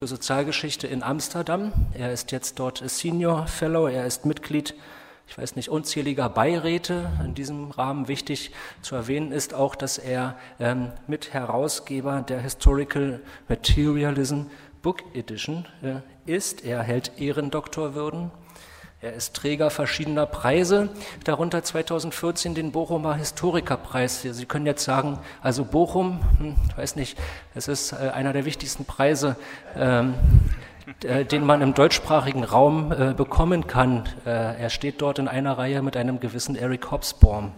für Sozialgeschichte in Amsterdam. Er ist jetzt dort Senior Fellow, er ist Mitglied, ich weiß nicht, unzähliger Beiräte. In diesem Rahmen wichtig zu erwähnen ist auch, dass er ähm, Mitherausgeber der Historical Materialism Book Edition äh, ist. Er hält Ehrendoktorwürden er ist Träger verschiedener Preise, darunter 2014 den Bochumer Historikerpreis. Sie können jetzt sagen, also Bochum, hm, weiß nicht, es ist äh, einer der wichtigsten Preise, ähm, äh, den man im deutschsprachigen Raum äh, bekommen kann. Er steht dort in einer Reihe mit einem gewissen Eric Hobsbawm.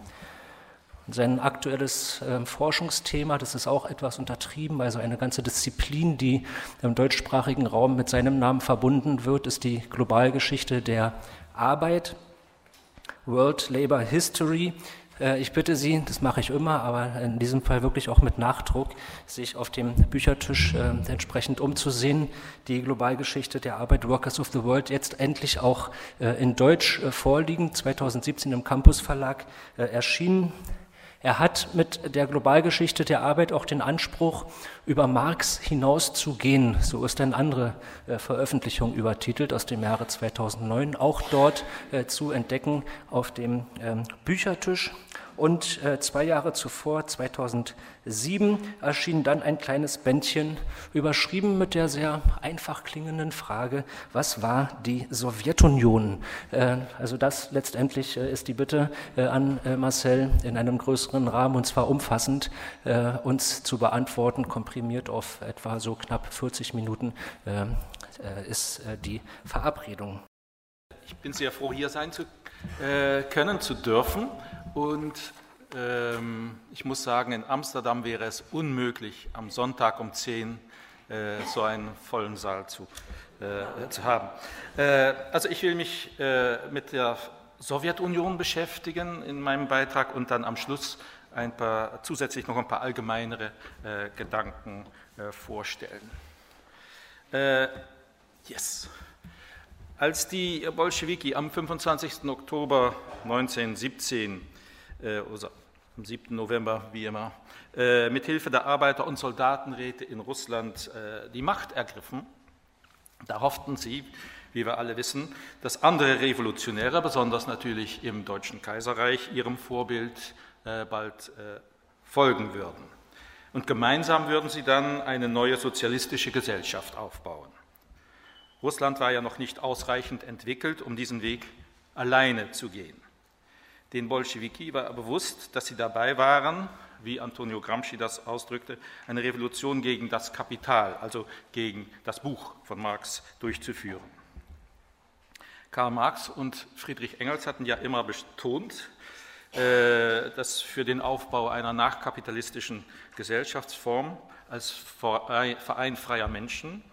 Sein aktuelles äh, Forschungsthema, das ist auch etwas untertrieben, also eine ganze Disziplin, die im deutschsprachigen Raum mit seinem Namen verbunden wird, ist die Globalgeschichte der Arbeit, World Labor History. Äh, ich bitte Sie, das mache ich immer, aber in diesem Fall wirklich auch mit Nachdruck, sich auf dem Büchertisch äh, entsprechend umzusehen. Die Globalgeschichte der Arbeit, Workers of the World, jetzt endlich auch äh, in Deutsch äh, vorliegen, 2017 im Campus Verlag erschienen. Er hat mit der Globalgeschichte der Arbeit auch den Anspruch, über Marx hinauszugehen. So ist eine andere äh, Veröffentlichung übertitelt aus dem Jahre 2009, auch dort äh, zu entdecken auf dem ähm, Büchertisch. Und äh, zwei Jahre zuvor, 2007, erschien dann ein kleines Bändchen, überschrieben mit der sehr einfach klingenden Frage, was war die Sowjetunion? Äh, also das letztendlich äh, ist die Bitte an Marcel in einem größeren Rahmen, und zwar umfassend, uns zu beantworten, komprimiert auf etwa so knapp 40 Minuten ist die Verabredung. Ich bin sehr froh, hier sein zu können, zu dürfen. Und ähm, ich muss sagen, in Amsterdam wäre es unmöglich, am Sonntag um 10 äh, so einen vollen Saal zu, äh, zu haben. Äh, also ich will mich äh, mit der Sowjetunion beschäftigen in meinem Beitrag und dann am Schluss ein paar, zusätzlich noch ein paar allgemeinere äh, Gedanken äh, vorstellen. yes. Als die Bolschewiki am 25. Oktober 1917 äh, oder am 7. November, wie immer, äh, mit Hilfe der Arbeiter- und Soldatenräte in Russland äh, die Macht ergriffen. Da hofften sie, wie wir alle wissen, dass andere Revolutionäre, besonders natürlich im Deutschen Kaiserreich, ihrem Vorbild bald folgen würden. Und gemeinsam würden sie dann eine neue sozialistische Gesellschaft aufbauen. Russland war ja noch nicht ausreichend entwickelt, um diesen Weg alleine zu gehen. Den Bolschewiki war bewusst, dass sie dabei waren, wie Antonio Gramsci das ausdrückte, eine Revolution gegen das Kapital, also gegen das Buch von Marx durchzuführen. Karl Marx und Friedrich Engels hatten ja immer betont, äh, dass für den Aufbau einer nachkapitalistischen Gesellschaftsform als Verein freier Menschen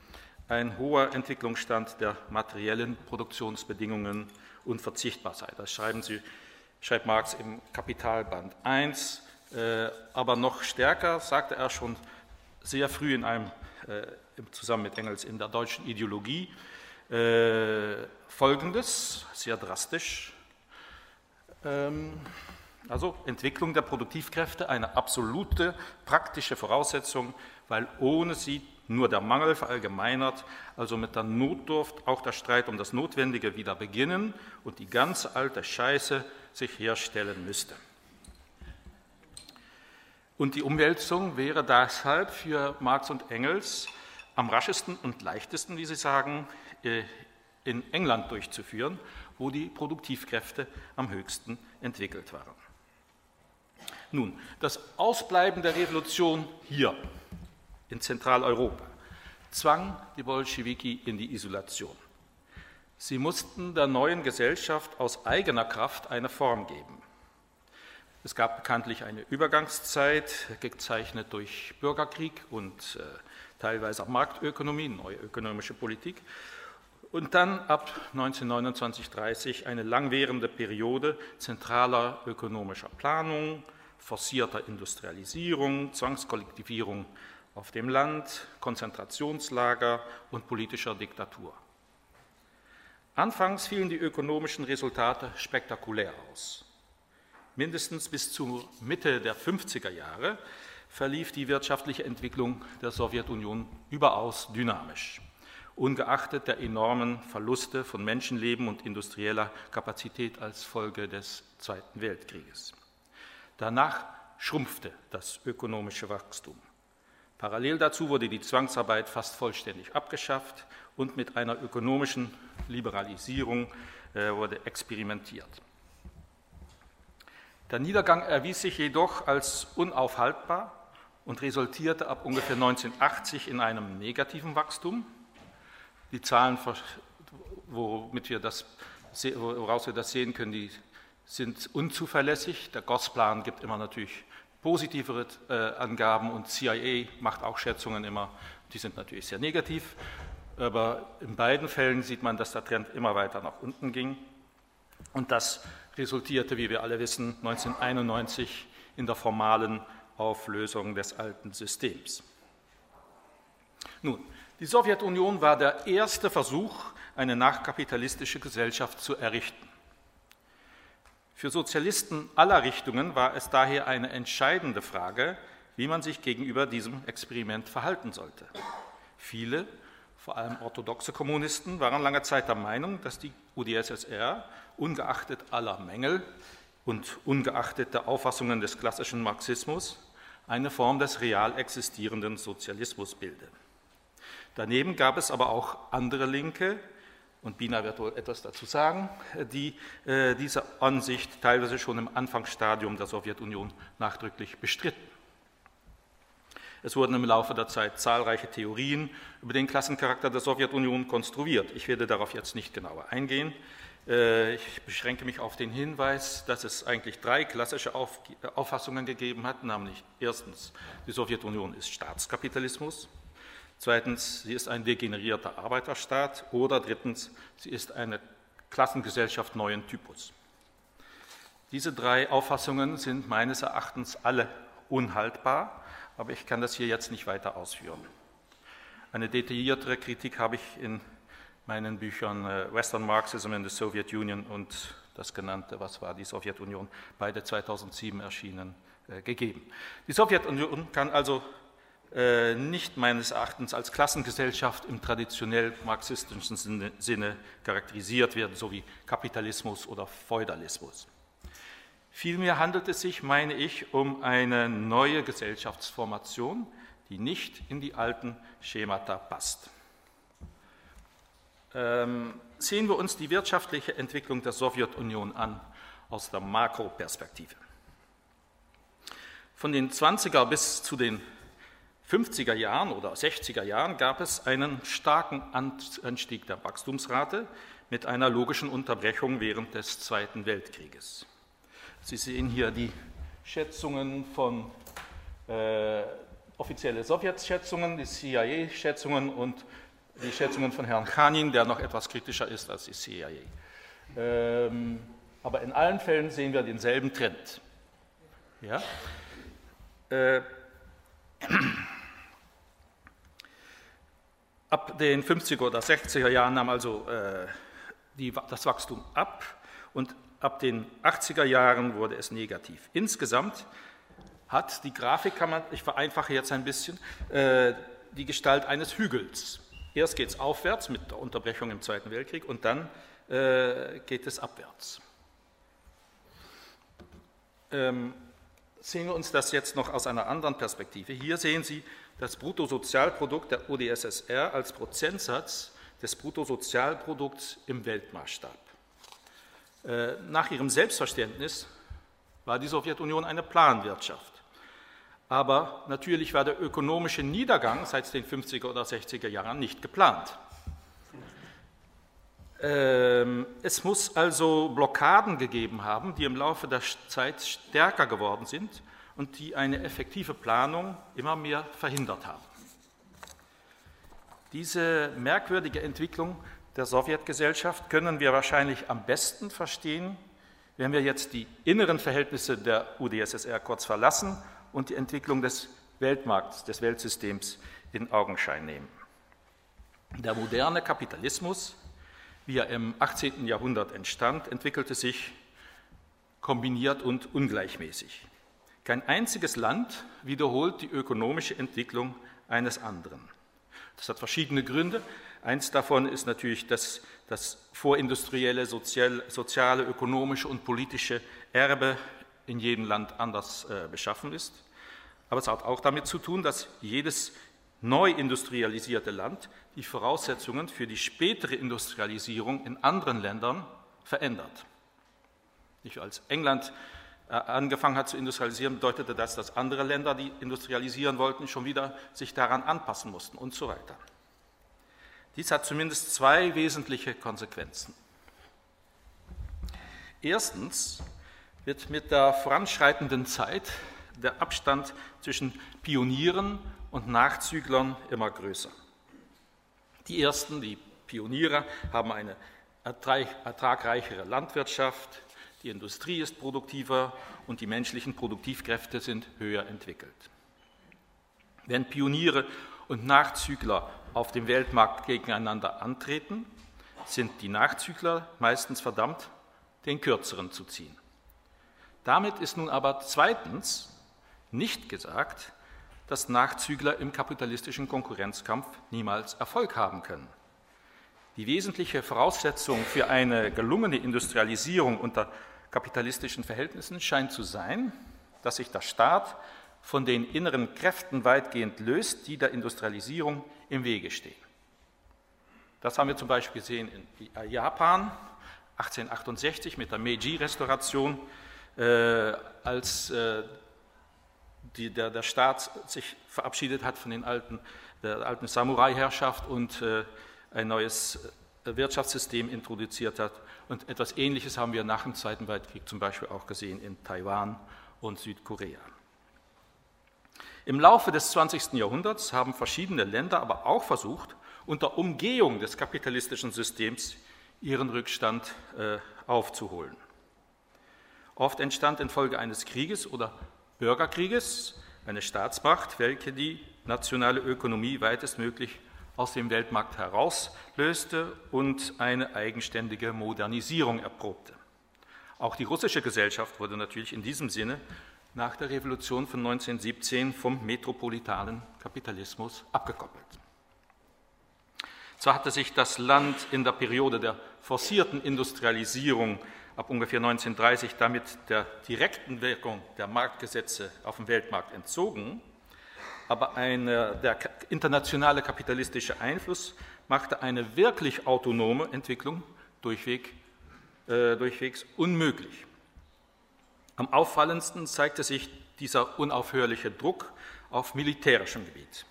ein hoher Entwicklungsstand der materiellen Produktionsbedingungen unverzichtbar sei. Das schreiben sie schreibt Marx im Kapitalband 1. Äh, aber noch stärker sagte er schon sehr früh in einem, äh, zusammen mit Engels in der deutschen Ideologie, äh, Folgendes, sehr drastisch. Ähm, also Entwicklung der Produktivkräfte, eine absolute praktische Voraussetzung, weil ohne sie nur der Mangel verallgemeinert, also mit der Notdurft auch der Streit um das Notwendige wieder beginnen und die ganze alte Scheiße sich herstellen müsste. Und die Umwälzung wäre deshalb für Marx und Engels am raschesten und leichtesten, wie Sie sagen, äh, in England durchzuführen, wo die Produktivkräfte am höchsten entwickelt waren. Nun, das Ausbleiben der Revolution hier in Zentraleuropa zwang die Bolschewiki in die Isolation. Sie mussten der neuen Gesellschaft aus eigener Kraft eine Form geben. Es gab bekanntlich eine Übergangszeit, gezeichnet durch Bürgerkrieg und äh, teilweise auch Marktökonomie, neue ökonomische Politik. Und dann ab 1929-30 eine langwährende Periode zentraler ökonomischer Planung, forcierter Industrialisierung, Zwangskollektivierung auf dem Land, Konzentrationslager und politischer Diktatur. Anfangs fielen die ökonomischen Resultate spektakulär aus. Mindestens bis zur Mitte der 50er Jahre verlief die wirtschaftliche Entwicklung der Sowjetunion überaus dynamisch. ungeachtet der enormen Verluste von Menschenleben und industrieller Kapazität als Folge des Zweiten Weltkrieges. Danach schrumpfte das ökonomische Wachstum. Parallel dazu wurde die Zwangsarbeit fast vollständig abgeschafft und mit einer ökonomischen Liberalisierung äh, wurde experimentiert. Der Niedergang erwies sich jedoch als unaufhaltbar und resultierte ab ungefähr 1980 in einem negativen Wachstum. Die Zahlen, womit wir das, woraus wir das sehen können, die sind unzuverlässig. Der Gosplan gibt immer natürlich positivere äh, Angaben und CIA macht auch Schätzungen immer, die sind natürlich sehr negativ. Aber in beiden Fällen sieht man, dass der Trend immer weiter nach unten ging. Und das resultierte, wie wir alle wissen, 1991 in der formalen Auflösung des alten Systems. Nun, die Sowjetunion war der erste Versuch, eine nachkapitalistische Gesellschaft zu errichten. Für Sozialisten aller Richtungen war es daher eine entscheidende Frage, wie man sich gegenüber diesem Experiment verhalten sollte. Viele, vor allem orthodoxe Kommunisten, waren lange Zeit der Meinung, dass die UdSSR ungeachtet aller Mängel und ungeachtet der Auffassungen des klassischen Marxismus eine Form des real existierenden Sozialismus bilde. Daneben gab es aber auch andere Linke, und Bina wird wohl etwas dazu sagen, die äh, diese Ansicht teilweise schon im Anfangsstadium der Sowjetunion nachdrücklich bestritten. Es wurden im Laufe der Zeit zahlreiche Theorien über den Klassencharakter der Sowjetunion konstruiert. Ich werde darauf jetzt nicht genauer eingehen. Äh, ich beschränke mich auf den Hinweis, dass es eigentlich drei klassische Auffassungen gegeben hat, nämlich erstens, die Sowjetunion ist Staatskapitalismus, Zweitens, sie ist ein degenerierter Arbeiterstaat. Oder drittens, sie ist eine Klassengesellschaft neuen Typus. Diese drei Auffassungen sind meines Erachtens alle unhaltbar, aber ich kann das hier jetzt nicht weiter ausführen. Eine detailliertere Kritik habe ich in meinen Büchern äh, Western Marxism in the Soviet Union und das genannte, was war die Sowjetunion, beide 2007 erschienen, äh, gegeben. Die Sowjetunion kann also nicht meines Erachtens als Klassengesellschaft im traditionell marxistischen Sinne, Sinne charakterisiert werden, so wie Kapitalismus oder Feudalismus. Vielmehr handelt es sich, meine ich, um eine neue Gesellschaftsformation, die nicht in die alten Schemata passt. Ähm, sehen wir uns die wirtschaftliche Entwicklung der Sowjetunion an aus der Makroperspektive. Von den 20er bis zu den 50er Jahren oder 60er Jahren gab es einen starken Anstieg der Wachstumsrate mit einer logischen Unterbrechung während des Zweiten Weltkrieges. Sie sehen hier die Schätzungen von äh, offizielle Sowjetschätzungen, die CIA-Schätzungen und die Schätzungen von Herrn Khanin, der noch etwas kritischer ist als die CIA. Ähm, aber in allen Fällen sehen wir denselben Trend. Ja? Äh, Ab den 50er oder 60er Jahren nahm also äh, die, das Wachstum ab und ab den 80er Jahren wurde es negativ. Insgesamt hat die Grafik, kann man, ich vereinfache jetzt ein bisschen, äh, die Gestalt eines Hügels. Erst geht es aufwärts mit der Unterbrechung im Zweiten Weltkrieg und dann äh, geht es abwärts. Ähm, sehen wir uns das jetzt noch aus einer anderen Perspektive. Hier sehen Sie das Bruttosozialprodukt der UdSSR als Prozentsatz des Bruttosozialprodukts im Weltmaßstab. Äh, nach ihrem Selbstverständnis war die Sowjetunion eine Planwirtschaft. Aber natürlich war der ökonomische Niedergang seit den 50er oder 60er Jahren nicht geplant. Ähm, es muss also Blockaden gegeben haben, die im Laufe der Zeit stärker geworden sind und die eine effektive Planung immer mehr verhindert haben. Diese merkwürdige Entwicklung der Sowjetgesellschaft können wir wahrscheinlich am besten verstehen, wenn wir jetzt die inneren Verhältnisse der UdSSR kurz verlassen und die Entwicklung des Weltmarkts, des Weltsystems in Augenschein nehmen. Der moderne Kapitalismus, wie er im 18. Jahrhundert entstand, entwickelte sich kombiniert und ungleichmäßig. Kein einziges Land wiederholt die ökonomische Entwicklung eines anderen. Das hat verschiedene Gründe, Eins davon ist natürlich, dass das vorindustrielle, sozial, soziale, ökonomische und politische Erbe in jedem Land anders äh, beschaffen ist. Aber es hat auch damit zu tun, dass jedes neu industrialisierte Land die Voraussetzungen für die spätere Industrialisierung in anderen Ländern verändert. Nicht als England angefangen hat zu industrialisieren, bedeutete das, dass andere Länder, die industrialisieren wollten, schon wieder sich daran anpassen mussten und so weiter. Dies hat zumindest zwei wesentliche Konsequenzen. Erstens wird mit der voranschreitenden Zeit der Abstand zwischen Pionieren und Nachzüglern immer größer. Die ersten, die Pioniere, haben eine ertragreichere Landwirtschaft, die Industrie ist produktiver und die menschlichen Produktivkräfte sind höher entwickelt. Wenn Pioniere und Nachzügler auf dem Weltmarkt gegeneinander antreten, sind die Nachzügler meistens verdammt, den kürzeren zu ziehen. Damit ist nun aber zweitens nicht gesagt, dass Nachzügler im kapitalistischen Konkurrenzkampf niemals Erfolg haben können. Die wesentliche Voraussetzung für eine gelungene Industrialisierung unter kapitalistischen Verhältnissen scheint zu sein, dass sich der Staat von den inneren Kräften weitgehend löst, die der Industrialisierung im Wege stehen. Das haben wir zum Beispiel gesehen in Japan 1868 mit der Meiji-Restauration, äh, als äh, die, der, der, Staat sich verabschiedet hat von den alten, der alten Samurai-Herrschaft und äh, ein neues Wirtschaftssystem introduziert hat. Und etwas Ähnliches haben wir nach dem Zweiten Weltkrieg zum Beispiel auch gesehen in Taiwan und Südkorea. Im Laufe des 20. Jahrhunderts haben verschiedene Länder aber auch versucht, unter Umgehung des kapitalistischen Systems ihren Rückstand äh, aufzuholen. Oft entstand infolge eines Krieges oder Bürgerkrieges eine Staatsmacht, welche die nationale Ökonomie weitestmöglich aus dem Weltmarkt herauslöste und eine eigenständige Modernisierung erprobte. Auch die russische Gesellschaft wurde natürlich in diesem Sinne nach der Revolution von 1917 vom metropolitanen Kapitalismus abgekoppelt. Zwar hatte sich das Land in der Periode der forcierten Industrialisierung ab ungefähr 1930 damit der direkten Wirkung der Marktgesetze auf dem Weltmarkt entzogen, aber eine, der internationale kapitalistische Einfluss machte eine wirklich autonome Entwicklung durchweg, äh, durchwegs unmöglich. Am auffallendsten zeigte sich dieser unaufhörliche Druck auf militärischem Gebiet.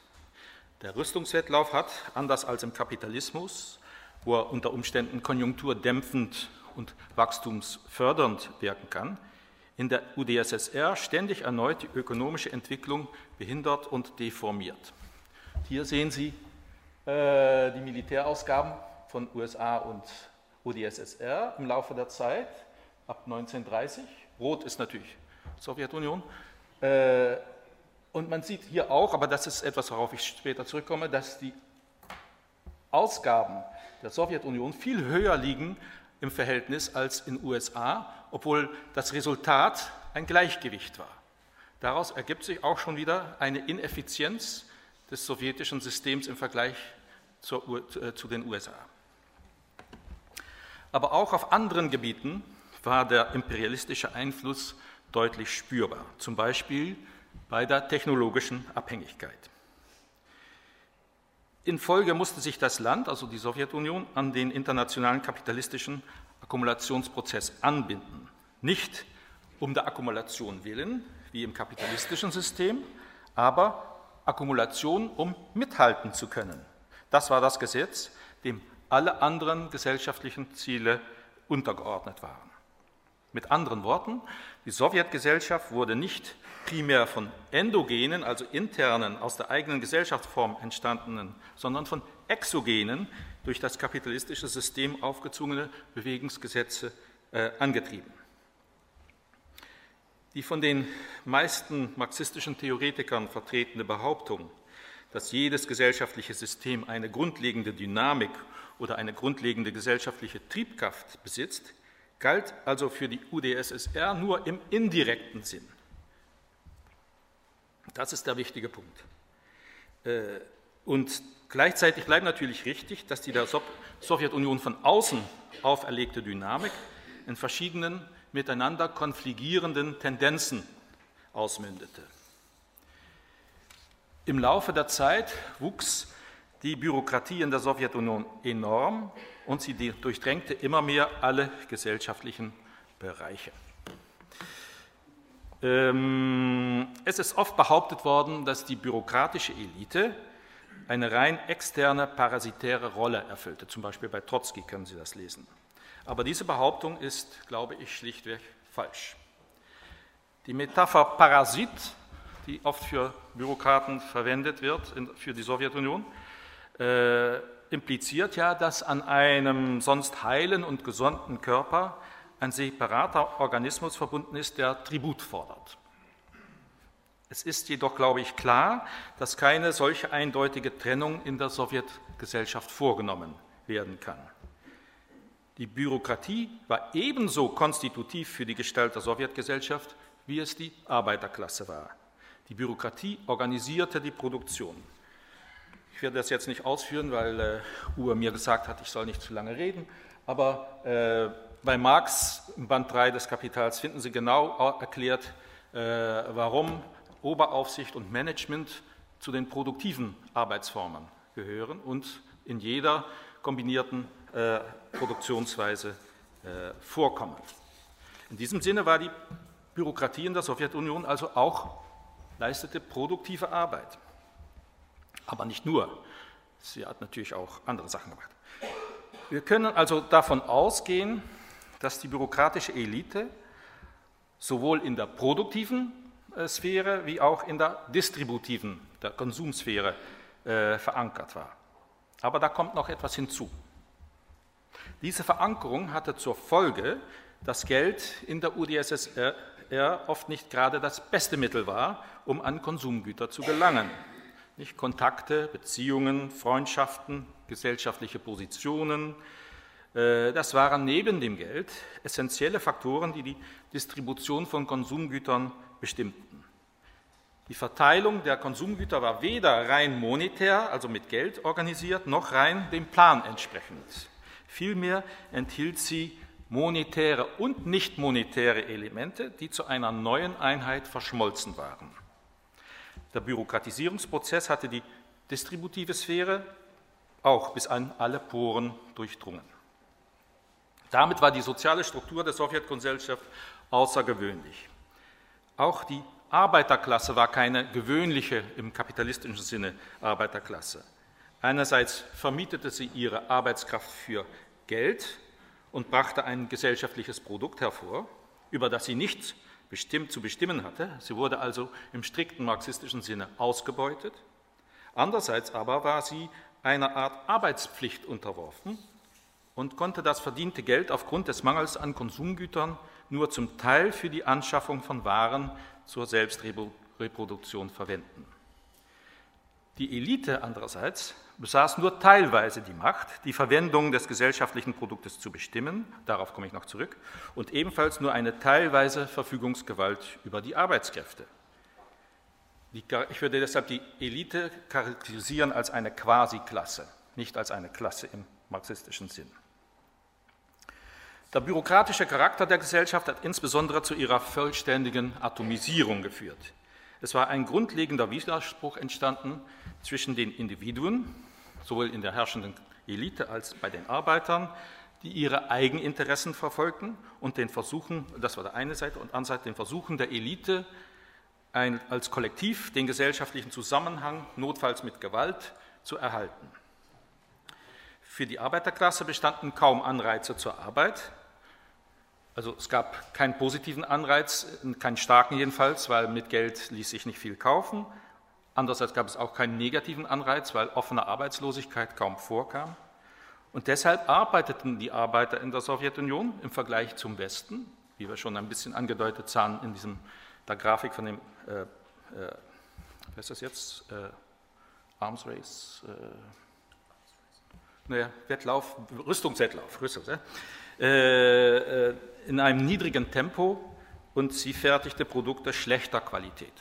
Der Rüstungswettlauf hat, anders als im Kapitalismus, wo er unter Umständen konjunkturdämpfend und wachstumsfördernd wirken kann, in der UdSSR ständig erneut die ökonomische Entwicklung behindert und deformiert. Hier sehen Sie äh, die Militärausgaben von USA und UdSSR im Laufe der Zeit ab 1930. Rot ist natürlich Sowjetunion. Äh, und man sieht hier auch, aber das ist etwas, worauf ich später zurückkomme, dass die Ausgaben der Sowjetunion viel höher liegen im Verhältnis als in den USA, obwohl das Resultat ein Gleichgewicht war. Daraus ergibt sich auch schon wieder eine Ineffizienz des sowjetischen Systems im Vergleich zur, äh, zu den USA. Aber auch auf anderen Gebieten war der imperialistische Einfluss deutlich spürbar, zum Beispiel bei der technologischen Abhängigkeit. In Folge musste sich das Land, also die Sowjetunion, an den internationalen kapitalistischen Akkumulationsprozess anbinden. Nicht um der Akkumulation willen, wie im kapitalistischen System, aber Akkumulation, um mithalten zu können. Das war das Gesetz, dem alle anderen gesellschaftlichen Ziele untergeordnet waren. Mit anderen Worten, die Sowjetgesellschaft wurde nicht primär von endogenen, also internen, aus der eigenen Gesellschaftsform entstandenen, sondern von exogenen, durch das kapitalistische System aufgezwungene Bewegungsgesetze äh, angetrieben. Die von den meisten marxistischen Theoretikern vertretene Behauptung, dass jedes gesellschaftliche System eine grundlegende Dynamik oder eine grundlegende gesellschaftliche Triebkraft besitzt, galt also für die UdSSR nur im indirekten Sinn. Das ist der wichtige Punkt. Äh, und gleichzeitig bleibt natürlich richtig, dass die der Sowjetunion von außen auferlegte Dynamik in verschiedenen miteinander konfligierenden Tendenzen ausmündete. Im Laufe der Zeit wuchs die Bürokratie in der Sowjetunion enorm und sie durchdrängte immer mehr alle gesellschaftlichen Bereiche. Ähm, es ist oft behauptet worden, dass die bürokratische Elite eine rein externe parasitäre Rolle erfüllte. Zum Beispiel bei Trotzki können Sie das lesen. Aber diese Behauptung ist, glaube ich, schlichtweg falsch. Die Metapher Parasit, die oft für Bürokraten verwendet wird, für die Sowjetunion, äh, impliziert ja, dass an einem sonst heilen und gesunden Körper ein separater Organismus verbunden ist, der Tribut fordert. Es ist jedoch, glaube ich, klar, dass keine solche eindeutige Trennung in der Sowjetgesellschaft vorgenommen werden kann. Die Bürokratie war ebenso konstitutiv für die Gestalt der Sowjetgesellschaft, wie es die Arbeiterklasse war. Die Bürokratie organisierte die Produktion. Ich werde das jetzt nicht ausführen, weil äh, Uwe mir gesagt hat, ich soll nicht zu lange reden, aber äh, bei Marx im Band 3 des Kapitals finden Sie genau erklärt, äh, warum Oberaufsicht und Management zu den produktiven Arbeitsformen gehören und in jeder kombinierten äh, Produktionsweise äh, vorkommen. In diesem Sinne war die Bürokratie in der Sowjetunion also auch leistete produktive Arbeit. Aber nicht nur. Sie hat natürlich auch andere Sachen gemacht. Wir können also davon ausgehen, dass die bürokratische Elite sowohl in der produktiven äh, Sphäre wie auch in der distributiven, der Konsumsphäre äh, verankert war. Aber da kommt noch etwas hinzu. Diese Verankerung hatte zur Folge, dass Geld in der UdSSR oft nicht gerade das beste Mittel war, um an Konsumgüter zu gelangen. Nicht Kontakte, Beziehungen, Freundschaften, gesellschaftliche Positionen, äh, das waren neben dem Geld essentielle Faktoren, die die Distribution von Konsumgütern bestimmten. Die Verteilung der Konsumgüter war weder rein monetär, also mit Geld organisiert, noch rein dem Plan entsprechend. Vielmehr enthielt sie monetäre und nicht monetäre Elemente, die zu einer neuen Einheit verschmolzen waren. Der Bürokratisierungsprozess hatte die distributive Sphäre auch bis an alle Poren durchdrungen. Damit war die soziale Struktur der Sowjetgesellschaft außergewöhnlich. Auch die Arbeiterklasse war keine gewöhnliche im kapitalistischen Sinne Arbeiterklasse. Einerseits vermietete sie ihre Arbeitskraft für Geld und brachte ein gesellschaftliches Produkt hervor, über das sie nichts bestimmt, zu bestimmen hatte. Sie wurde also im strikten marxistischen Sinne ausgebeutet. Andererseits aber war sie einer Art Arbeitspflicht unterworfen und konnte das verdiente Geld aufgrund des Mangels an Konsumgütern nur zum Teil für die Anschaffung von Waren zur Selbstreproduktion verwenden. Die Elite andererseits besaß nur teilweise die Macht, die Verwendung des gesellschaftlichen Produktes zu bestimmen, darauf komme ich noch zurück, und ebenfalls nur eine teilweise Verfügungsgewalt über die Arbeitskräfte. ich würde deshalb die Elite charakterisieren als eine Quasi-Klasse, nicht als eine Klasse im marxistischen Sinn. Der bürokratische Charakter der Gesellschaft hat insbesondere zu ihrer vollständigen Atomisierung geführt. Es war ein grundlegender Widerspruch entstanden zwischen den Individuen, sowohl in der herrschenden Elite als bei den Arbeitern, die ihre Eigeninteressen verfolgten und den Versuchen, das war der eine Seite, und andererseits den Versuchen der Elite, ein, als Kollektiv den gesellschaftlichen Zusammenhang notfalls mit Gewalt zu erhalten. Für die Arbeiterklasse bestanden kaum Anreize zur Arbeit. Also es gab keinen positiven Anreiz, keinen starken jedenfalls, weil mit Geld ließ sich nicht viel kaufen. Andererseits gab es auch keinen negativen Anreiz, weil offene Arbeitslosigkeit kaum vorkam. Und deshalb arbeiteten die Arbeiter in der Sowjetunion im Vergleich zum Westen, wie wir schon ein bisschen angedeutet sahen in diesem, der Grafik von dem, äh, äh, was ist das jetzt? Äh, Arms Race, äh, naja, Wettlauf, Rüstungswettlauf, Rüstungs, äh, äh, in einem niedrigen Tempo und sie fertigte Produkte schlechter Qualität.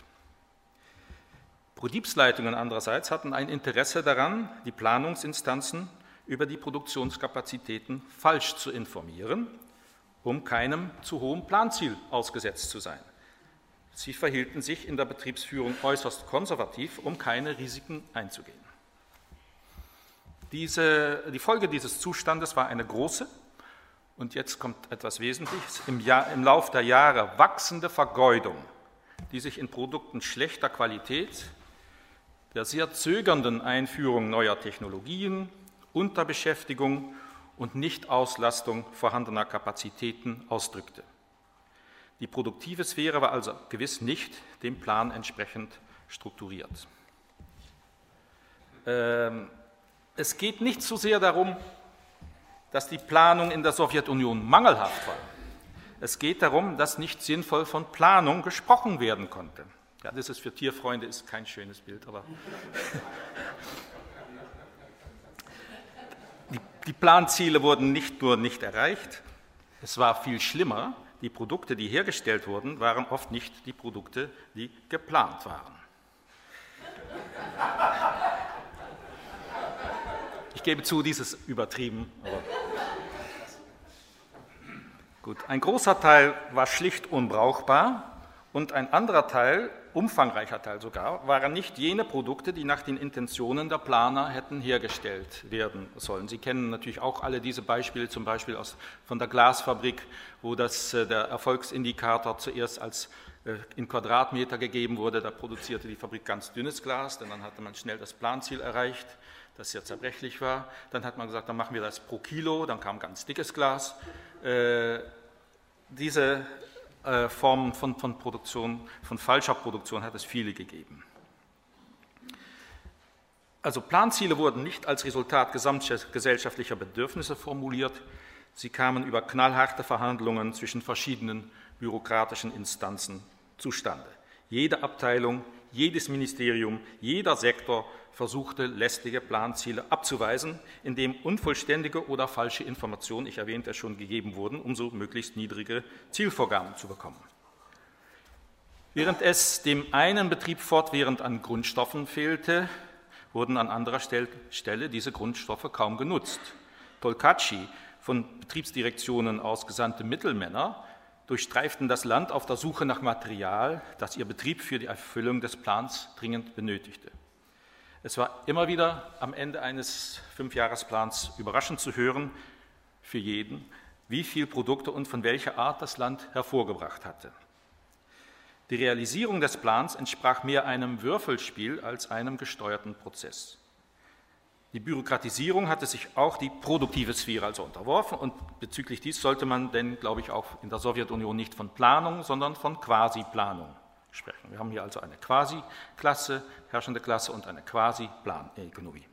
Betriebsleitungen andererseits hatten ein Interesse daran, die Planungsinstanzen über die Produktionskapazitäten falsch zu informieren, um keinem zu hohen Planziel ausgesetzt zu sein. Sie verhielten sich in der Betriebsführung äußerst konservativ, um keine Risiken einzugehen. Diese, die Folge dieses Zustandes war eine große, und jetzt kommt etwas Wesentliches, im, Jahr, im Lauf der Jahre wachsende Vergeudung, die sich in Produkten schlechter Qualität, der sehr zögernden Einführung neuer Technologien, Unterbeschäftigung und Nichtauslastung vorhandener Kapazitäten ausdrückte. Die produktive Sphäre war also gewiss nicht dem Plan entsprechend strukturiert. Ähm, es geht nicht so sehr darum, dass die Planung in der Sowjetunion mangelhaft war. Es geht darum, dass nicht sinnvoll von Planung gesprochen werden konnte. Ja, das ist für Tierfreunde ist kein schönes Bild, aber Die Planziele wurden nicht nur nicht erreicht, es war viel schlimmer, die Produkte, die hergestellt wurden, waren oft nicht die Produkte, die geplant waren. Ich gebe zu, dieses übertrieben. gut, ein großer Teil war schlicht unbrauchbar und ein anderer Teil umfangreicher Teil sogar, waren nicht jene Produkte, die nach den Intentionen der Planer hätten hergestellt werden sollen. Sie kennen natürlich auch alle diese Beispiele, zum Beispiel aus, von der Glasfabrik, wo das, äh, der Erfolgsindikator zuerst als äh, in Quadratmeter gegeben wurde. Da produzierte die Fabrik ganz dünnes Glas, denn dann hatte man schnell das Planziel erreicht, das sehr zerbrechlich war. Dann hat man gesagt, dann machen wir das pro Kilo, dann kam ganz dickes Glas. Äh, diese äh, Formen von, von Produktion, von falscher Produktion hat es viele gegeben. Also Planziele wurden nicht als Resultat gesamtgesellschaftlicher Bedürfnisse formuliert, sie kamen über knallharte Verhandlungen zwischen verschiedenen bürokratischen Instanzen zustande. Jede Abteilung, jedes Ministerium, jeder Sektor versuchte, lästige Planziele abzuweisen, indem unvollständige oder falsche Informationen, ich erwähnte es schon, gegeben wurden, um so möglichst niedrige Zielvorgaben zu bekommen. Während es dem einen Betrieb fortwährend an Grundstoffen fehlte, wurden an anderer Stelle diese Grundstoffe kaum genutzt. Tolkatschi, von Betriebsdirektionen ausgesandte Mittelmänner, durchstreiften das Land auf der Suche nach Material, das ihr Betrieb für die Erfüllung des Plans dringend benötigte. Es war immer wieder am Ende eines Fünfjahresplans überraschend zu hören, für jeden, wie viele Produkte und von welcher Art das Land hervorgebracht hatte. Die Realisierung des Plans entsprach mehr einem Würfelspiel als einem gesteuerten Prozess. Die Bürokratisierung hatte sich auch die produktive Sphäre also unterworfen und bezüglich dies sollte man denn, glaube ich, auch in der Sowjetunion nicht von Planung, sondern von Quasi-Planung sprechen. Wir haben hier also eine Quasi-Klasse, herrschende Klasse und eine Quasi-Planökonomie.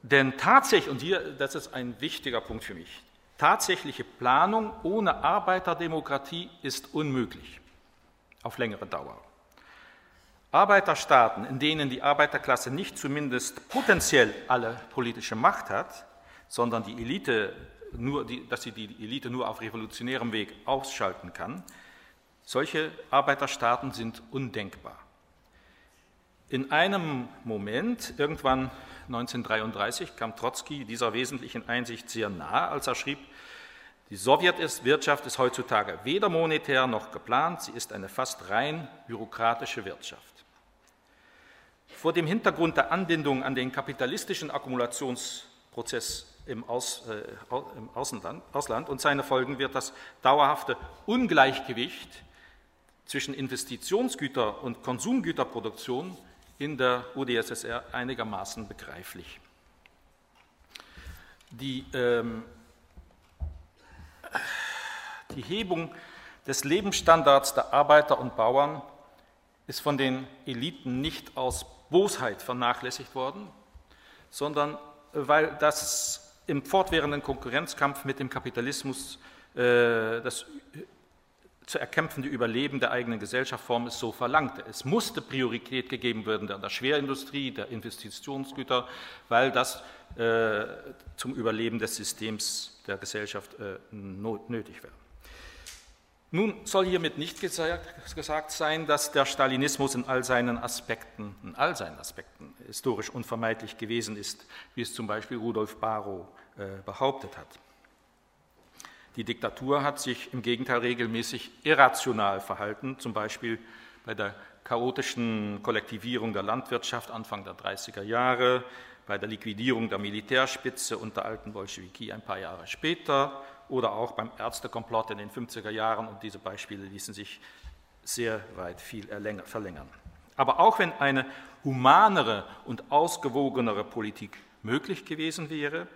Denn tatsächlich, und hier, das ist ein wichtiger Punkt für mich, tatsächliche Planung ohne Arbeiterdemokratie ist unmöglich auf längere Dauer. Arbeiterstaaten, in denen die Arbeiterklasse nicht zumindest potenziell alle politische Macht hat, sondern die Elite nur, die, dass sie die Elite nur auf revolutionärem Weg ausschalten kann, solche Arbeiterstaaten sind undenkbar. In einem Moment, irgendwann 1933, kam Trotzki dieser wesentlichen Einsicht sehr nahe, als er schrieb, die Sowjetwirtschaft ist heutzutage weder monetär noch geplant, sie ist eine fast rein bürokratische Wirtschaft. Vor dem Hintergrund der Anbindung an den kapitalistischen Akkumulationsprozess im, Aus, äh, im Außenland, Ausland und seine Folgen wird das dauerhafte Ungleichgewicht zwischen Investitionsgüter- und Konsumgüterproduktion in der UdSSR einigermaßen begreiflich. Die, ähm, die Hebung des Lebensstandards der Arbeiter und Bauern ist von den Eliten nicht aus Bosheit vernachlässigt worden, sondern weil das im fortwährenden Konkurrenzkampf mit dem Kapitalismus äh, das zu erkämpfende Überleben der eigenen Gesellschaftsform es so verlangte. Es musste Priorität gegeben werden der Schwerindustrie, der Investitionsgüter, weil das äh, zum Überleben des Systems der Gesellschaft äh, nötig war. Nun soll hiermit nicht gesagt sein, dass der Stalinismus in all seinen Aspekten, in all seinen Aspekten historisch unvermeidlich gewesen ist, wie es zum Beispiel Rudolf Barrow äh, behauptet hat. Die Diktatur hat sich im Gegenteil regelmäßig irrational verhalten, zum Beispiel bei der chaotischen Kollektivierung der Landwirtschaft Anfang der 30er Jahre, bei der Liquidierung der Militärspitze unter alten Bolschewiki ein paar Jahre später oder auch beim Ärztekomplott in den 50er Jahren. Und diese Beispiele ließen sich sehr weit viel verlängern. Aber auch wenn eine humanere und ausgewogenere Politik möglich gewesen wäre,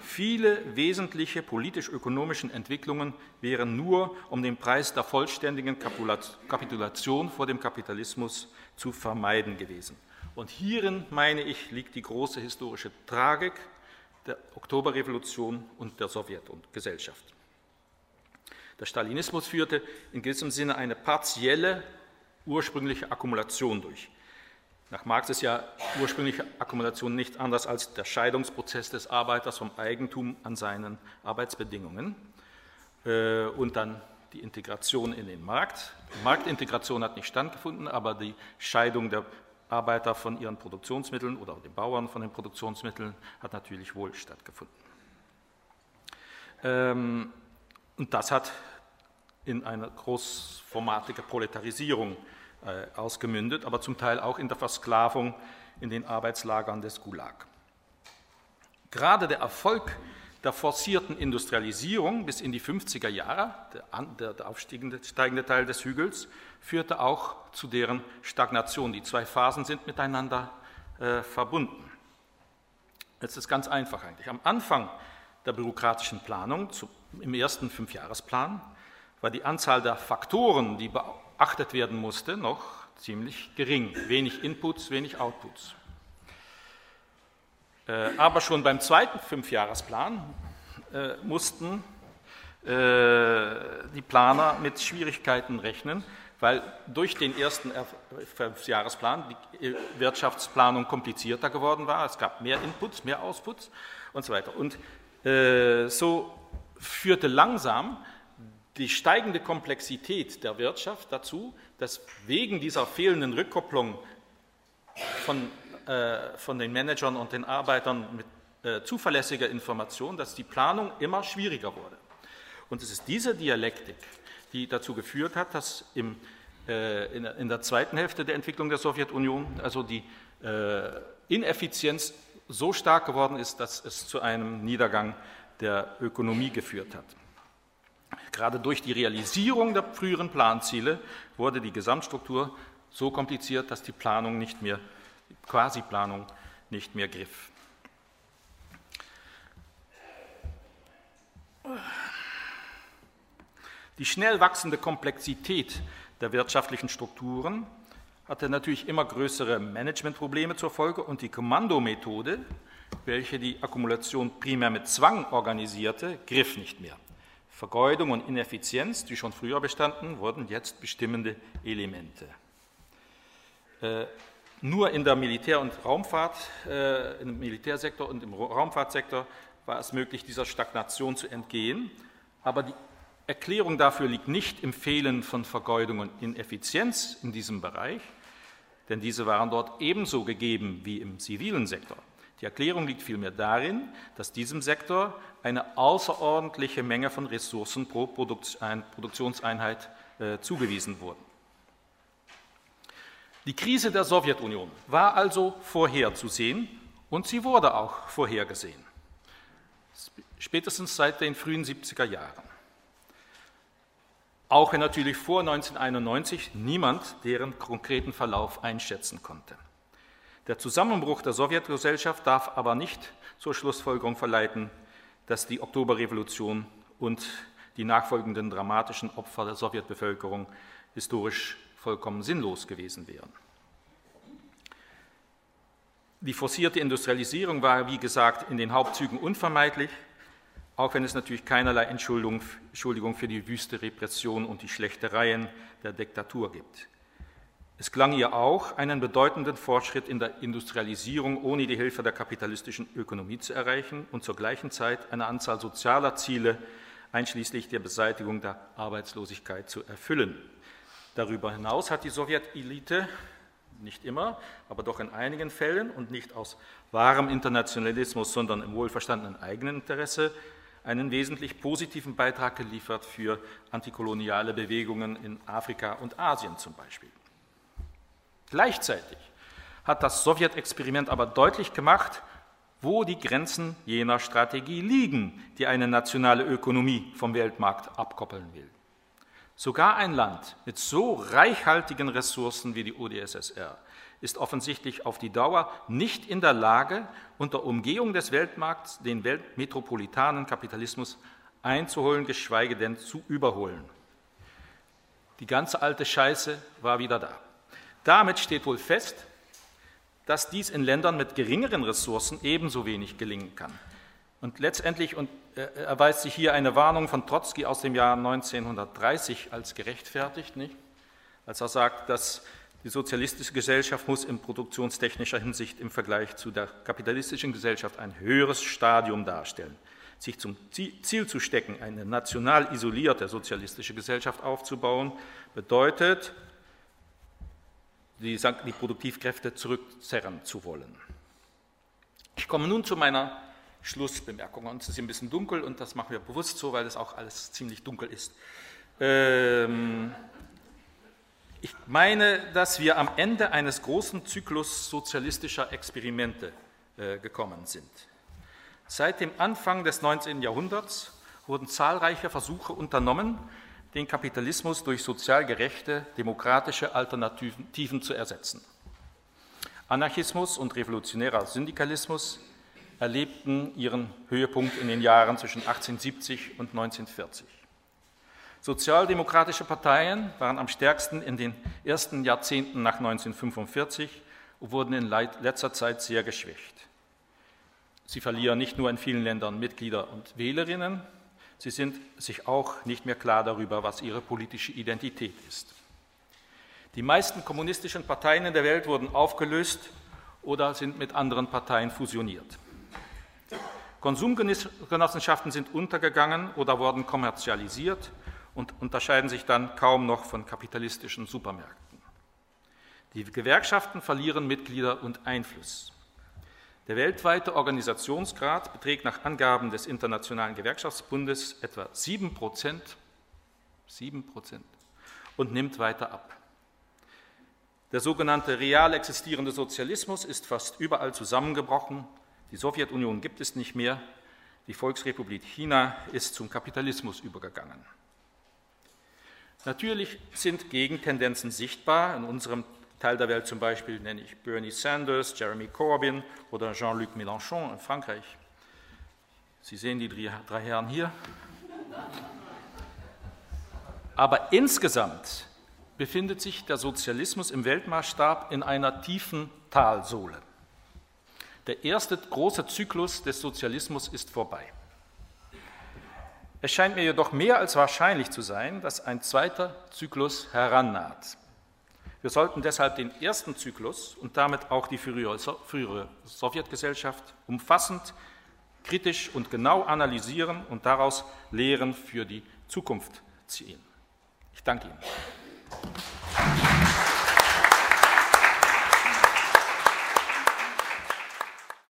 viele wesentliche politisch-ökonomischen Entwicklungen wären nur um den Preis der vollständigen Kapitulation vor dem Kapitalismus zu vermeiden gewesen. Und hierin, meine ich, liegt die große historische Tragik der Oktoberrevolution und der Sowjetgesellschaft. Der Stalinismus führte in gewissem Sinne eine partielle ursprüngliche Akkumulation durch. Nach Marx ist ja ursprüngliche Akkumulation nicht anders als der Scheidungsprozess des Arbeiters vom Eigentum an seinen Arbeitsbedingungen äh, und dann die Integration in den Markt. Die Marktintegration hat nicht stattgefunden, aber die Scheidung der Arbeiter von ihren Produktionsmitteln oder den Bauern von den Produktionsmitteln hat natürlich wohl stattgefunden. Ähm, und das hat in eine großformatige Proletarisierung äh, ausgemündet, aber zum Teil auch in der Versklavung in den Arbeitslagern des Gulag. Gerade der Erfolg der forcierten Industrialisierung bis in die 50er Jahre, der, der aufsteigende Teil des Hügels, führte auch zu deren Stagnation. Die zwei Phasen sind miteinander äh, verbunden. Jetzt ist ganz einfach eigentlich. Am Anfang der bürokratischen Planung, zu, im ersten Fünfjahresplan, war die Anzahl der Faktoren, die beachtet werden musste, noch ziemlich gering. Wenig Inputs, wenig Outputs. Äh, aber schon beim zweiten Fünfjahresplan äh, mussten äh, die Planer mit Schwierigkeiten rechnen, weil durch den ersten Fünfjahresplan die Wirtschaftsplanung komplizierter geworden war. Es gab mehr Inputs, mehr Outputs und so weiter. Und so führte langsam die steigende Komplexität der Wirtschaft dazu, dass wegen dieser fehlenden Rückkopplung von äh, von den Managern und den Arbeitern mit äh, zuverlässiger Information, dass die Planung immer schwieriger wurde. Und es ist diese Dialektik, die dazu geführt hat, dass im, äh, in, in, der zweiten Hälfte der Entwicklung der Sowjetunion also die äh, Ineffizienz so stark geworden ist, dass es zu einem Niedergang der Ökonomie geführt hat. Gerade durch die Realisierung der früheren Planziele wurde die Gesamtstruktur so kompliziert, dass die Planung nicht mehr Quasi-Planung nicht mehr griff. Die schnell wachsende Komplexität der wirtschaftlichen Strukturen hatte natürlich immer größere Managementprobleme zur Folge und die Kommandomethode, welche die Akkumulation primär mit Zwang organisierte, griff nicht mehr. Vergeudung und Ineffizienz, die schon früher bestanden, wurden jetzt bestimmende Elemente. Nur in der Militär- und Raumfahrt, äh, im Militärsektor und im Raumfahrtsektor war es möglich, dieser Stagnation zu entgehen. Aber die Erklärung dafür liegt nicht im Fehlen von Vergeudung und Ineffizienz in diesem Bereich, denn diese waren dort ebenso gegeben wie im zivilen Sektor. Die Erklärung liegt vielmehr darin, dass diesem Sektor eine außerordentliche Menge von Ressourcen pro Produktionseinheit äh, zugewiesen wurden. Die Krise der Sowjetunion war also vorherzusehen und sie wurde auch vorhergesehen, spätestens seit den frühen 70er Jahren. Auch wenn natürlich vor 1991 niemand deren konkreten Verlauf einschätzen konnte. Der Zusammenbruch der Sowjetgesellschaft darf aber nicht zur Schlussfolgerung verleiten, dass die Oktoberrevolution und die nachfolgenden dramatischen Opfer der Sowjetbevölkerung historisch vollkommen sinnlos gewesen wären. Die forcierte Industrialisierung war, wie gesagt, in den Hauptzügen unvermeidlich, auch wenn es natürlich keinerlei Entschuldigung, für die wüste Repression und die Schlechtereien der Diktatur gibt. Es klang ihr auch, einen bedeutenden Fortschritt in der Industrialisierung ohne die Hilfe der kapitalistischen Ökonomie zu erreichen und zur gleichen Zeit eine Anzahl sozialer Ziele einschließlich der Beseitigung der Arbeitslosigkeit zu erfüllen. Darüber hinaus hat die Sowjetelite nicht immer, aber doch in einigen Fällen und nicht aus wahrem Internationalismus, sondern im wohlverstandenen eigenen Interesse einen wesentlich positiven Beitrag geliefert für antikoloniale Bewegungen in Afrika und Asien zum Beispiel. Gleichzeitig hat das Sowjetexperiment aber deutlich gemacht, wo die Grenzen jener Strategie liegen, die eine nationale Ökonomie vom Weltmarkt abkoppeln will. Sogar ein Land mit so reichhaltigen Ressourcen wie die UdSSR ist offensichtlich auf die Dauer nicht in der Lage, unter Umgehung des Weltmarkts den weltmetropolitanen Kapitalismus einzuholen, geschweige denn zu überholen. Die ganze alte Scheiße war wieder da. Damit steht wohl fest, dass dies in Ländern mit geringeren Ressourcen ebenso wenig gelingen kann. Und letztendlich und, erweist sich hier eine Warnung von Trotzki aus dem Jahr 1930 als gerechtfertigt, nicht? als er sagt, dass die sozialistische Gesellschaft muss in produktionstechnischer Hinsicht im Vergleich zu der kapitalistischen Gesellschaft ein höheres Stadium darstellen. Sich zum Ziel zu stecken, eine national isolierte sozialistische Gesellschaft aufzubauen, bedeutet, die, die Produktivkräfte zurückzerren zu wollen. Ich komme nun zu meiner Schlussbemerkung. Und es ist ein bisschen dunkel und das machen wir bewusst so, weil es auch alles ziemlich dunkel ist. Ähm, ich meine, dass wir am Ende eines großen Zyklus sozialistischer Experimente äh, gekommen sind. Seit dem Anfang des 19. Jahrhunderts wurden zahlreiche Versuche unternommen, den Kapitalismus durch sozial gerechte, demokratische Alternativen zu ersetzen. Anarchismus und revolutionärer Syndikalismus erlebten ihren Höhepunkt in den Jahren zwischen 1870 und 1940. Sozialdemokratische Parteien waren am stärksten in den ersten Jahrzehnten nach 1945 und wurden in letzter Zeit sehr geschwächt. Sie verlieren nicht nur in vielen Ländern Mitglieder und Wählerinnen, sie sind sich auch nicht mehr klar darüber, was ihre politische Identität ist. Die meisten kommunistischen Parteien in der Welt wurden aufgelöst oder sind mit anderen Parteien fusioniert. Konsumgenossenschaften sind untergegangen oder wurden kommerzialisiert und unterscheiden sich dann kaum noch von kapitalistischen Supermärkten. Die Gewerkschaften verlieren Mitglieder und Einfluss. Der weltweite Organisationsgrad beträgt nach Angaben des Internationalen Gewerkschaftsbundes etwa 7 Prozent, 7 Prozent und nimmt weiter ab. Der sogenannte real existierende Sozialismus ist fast überall zusammengebrochen die Sowjetunion gibt es nicht mehr. Die Volksrepublik China ist zum Kapitalismus übergegangen. Natürlich sind Gegentendenzen sichtbar. In unserem Teil der Welt zum Beispiel nenne ich Bernie Sanders, Jeremy Corbyn oder Jean-Luc Mélenchon in Frankreich. Sie sehen die drei Herren hier. Aber insgesamt befindet sich der Sozialismus im Weltmaßstab in einer tiefen Talsohle. Der erste große Zyklus des Sozialismus ist vorbei. Es scheint mir jedoch mehr als wahrscheinlich zu sein, dass ein zweiter Zyklus herannaht. Wir sollten deshalb den ersten Zyklus und damit auch die frühere, Sowjetgesellschaft umfassend, kritisch und genau analysieren und daraus Lehren für die Zukunft ziehen. Ich danke Ihnen.